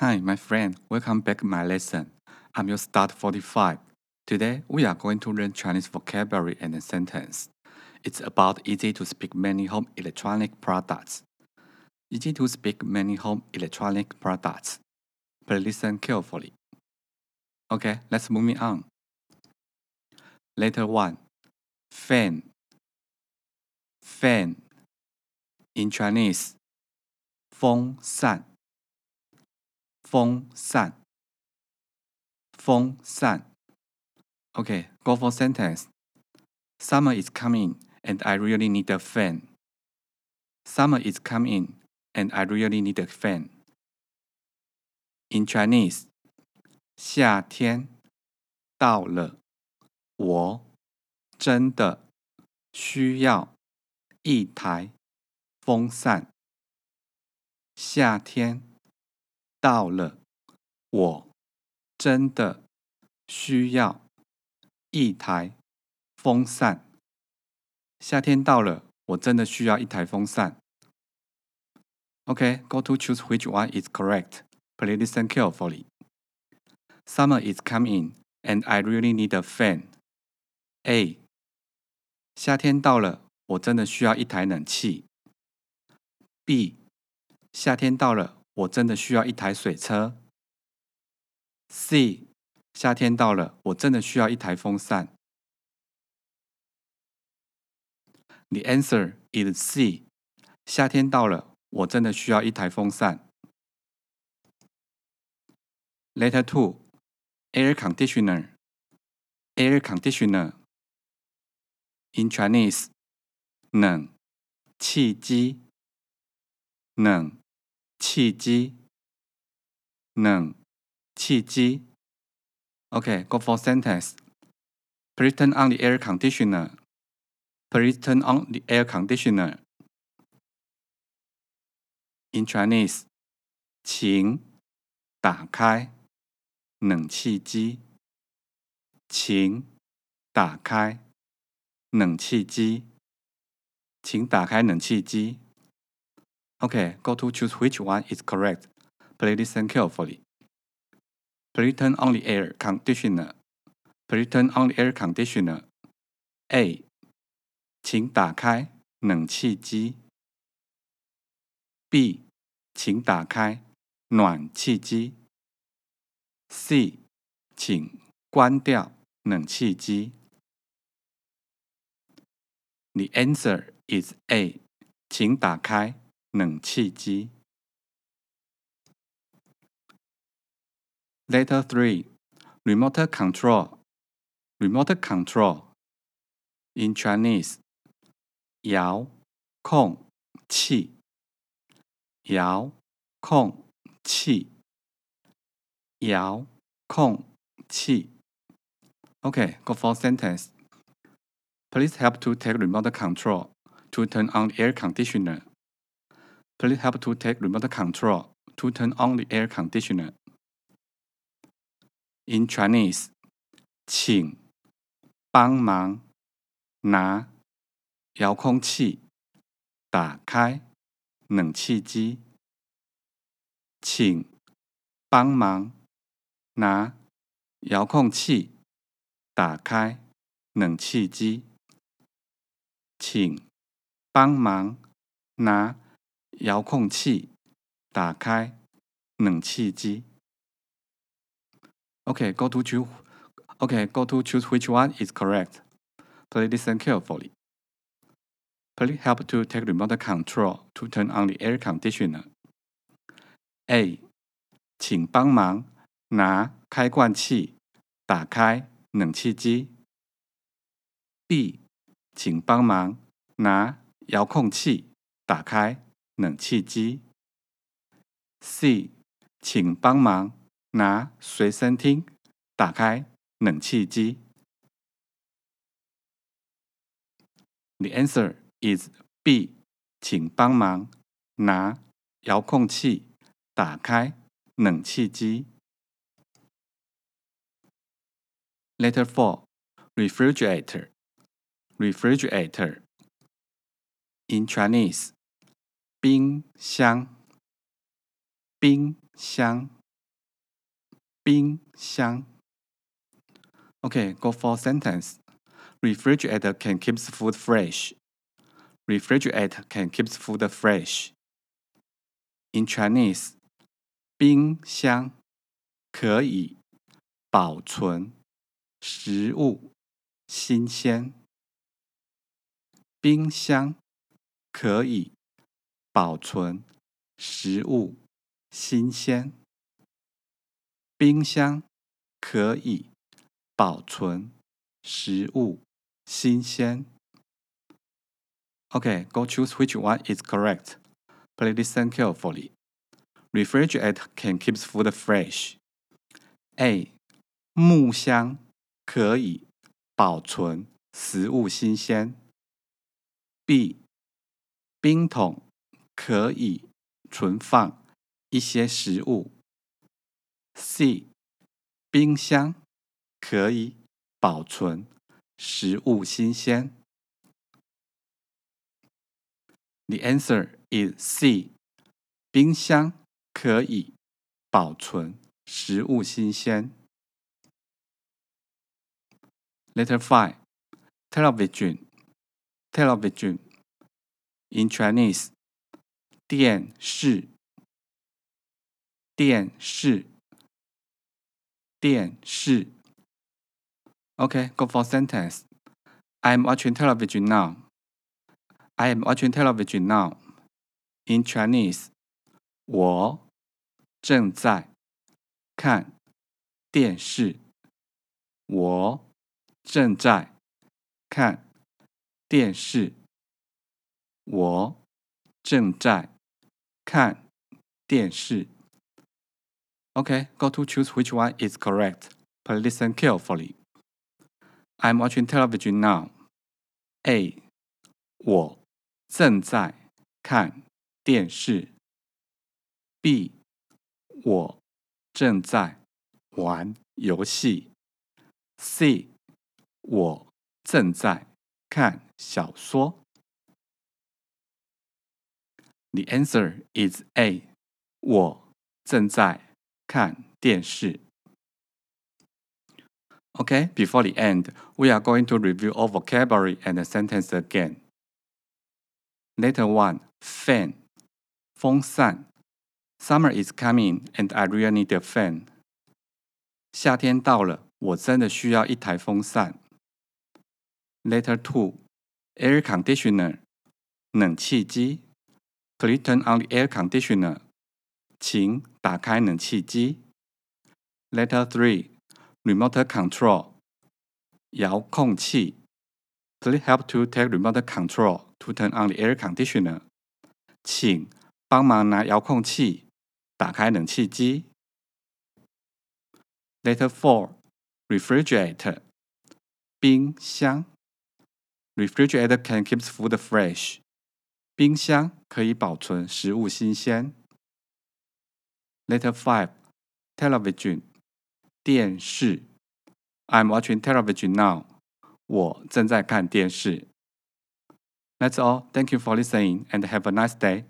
Hi, my friend. Welcome back my lesson. I'm your start 45. Today, we are going to learn Chinese vocabulary and sentence. It's about easy to speak many home electronic products. Easy to speak many home electronic products. Please listen carefully. Okay, let's move on. Letter 1. Fan. Fan. In Chinese, feng 风扇。风扇。风扇。Okay, go for sentence. Summer is coming and I really need a fan. Summer is coming and I really need a fan. In Chinese, 夏天到了，我真的需要一台风扇。夏天 到了，我真的需要一台风扇。夏天到了，我真的需要一台风扇。OK, go to choose which one is correct. Please listen carefully. Summer is coming, and I really need a fan. A. 夏天到了，我真的需要一台冷气。B. 夏天到了，我真的需要一台水车。C. 夏天到了，我真的需要一台风扇。The answer is C. 夏天到了，我真的需要一台风扇。Letter two, air conditioner. Air conditioner. In Chinese, 冷气机。冷气机。冷气机。，OK，Go for sentence. Please turn on the air conditioner. Please turn on the air conditioner. In Chinese, 请打开冷气机。请打开冷气机。请打开冷气机。Okay, go to choose which one is correct. Please listen carefully. Please turn on the air conditioner. Please turn on the air conditioner. A. 请打开冷气机。B. 请打开暖气机。C. 请关掉冷气机。The answer is A. 请打开 冷气机。Letter three, remote control. Remote control. In Chinese, 遥控器。遥控器。遥控器。Okay, go for sentence. Please help to take remote control to turn on the air conditioner. Please help to take remote control to turn on the air conditioner. In Chinese，请帮忙拿遥控器打开冷气机。请帮忙拿遥控器打开冷气机。请帮忙拿遥控器打开冷气机。OK，go to choose. OK, go to choose which one is correct. Please listen carefully. Please help to take remote control to turn on the air conditioner. A. 请帮忙拿开罐器打开冷气机。B. 请帮忙拿遥控器打开冷气机。C，请帮忙拿随身听打开冷气机。The answer is B，请帮忙拿遥控器打开冷气机。Letter four, refrigerator. Refrigerator. In Chinese. 冰箱，冰箱冰箱。OK，go for sentence. Refrigerator can keeps food fresh. Refrigerator can keeps food fresh. In Chinese, 冰箱可以保存食物新鲜。冰箱可以保存食物新鲜。冰箱可以保存食物新鲜。Okay, go choose which one is correct. Please listen carefully. Refrigerator can keep food fresh. A. 木箱可以保存食物新鲜。B. 冰桶可以存放一些食物。C. 冰箱可以保存食物新鲜。The answer is C. 冰箱可以保存食物新鲜。Letter five. Television. Television. In Chinese. 电视。电视。电视。OK，go for sentence. I am watching television now. I am watching television now. In Chinese, 我正在看电视。我正在看电视。我正在看电视。Okay, go to choose which one is correct. Please listen carefully. I'm watching television now. A. 我正在看电视。B. 我正在玩游戏。C. 我正在看小说。 The answer is A. 我正在看电视。Okay, before the end, we are going to review all vocabulary and the sentence again. Letter 1 Fan 风扇 Summer is coming and I really need a fan. 夏天到了，我真的需要一台风扇。Letter 2 Air conditioner 冷气机 Please turn on the air conditioner. 请打开冷气机。Letter three, remote control，遥控器。Please help to take remote control to turn on the air conditioner。请帮忙拿遥控器打开冷气机。Letter four, refrigerator，冰箱。Refrigerator can keep food fresh。 冰箱可以保存食物新鲜。Letter five, television, 电视。I'm watching television now. 我正在看电视。That's all. Thank you for listening and have a nice day.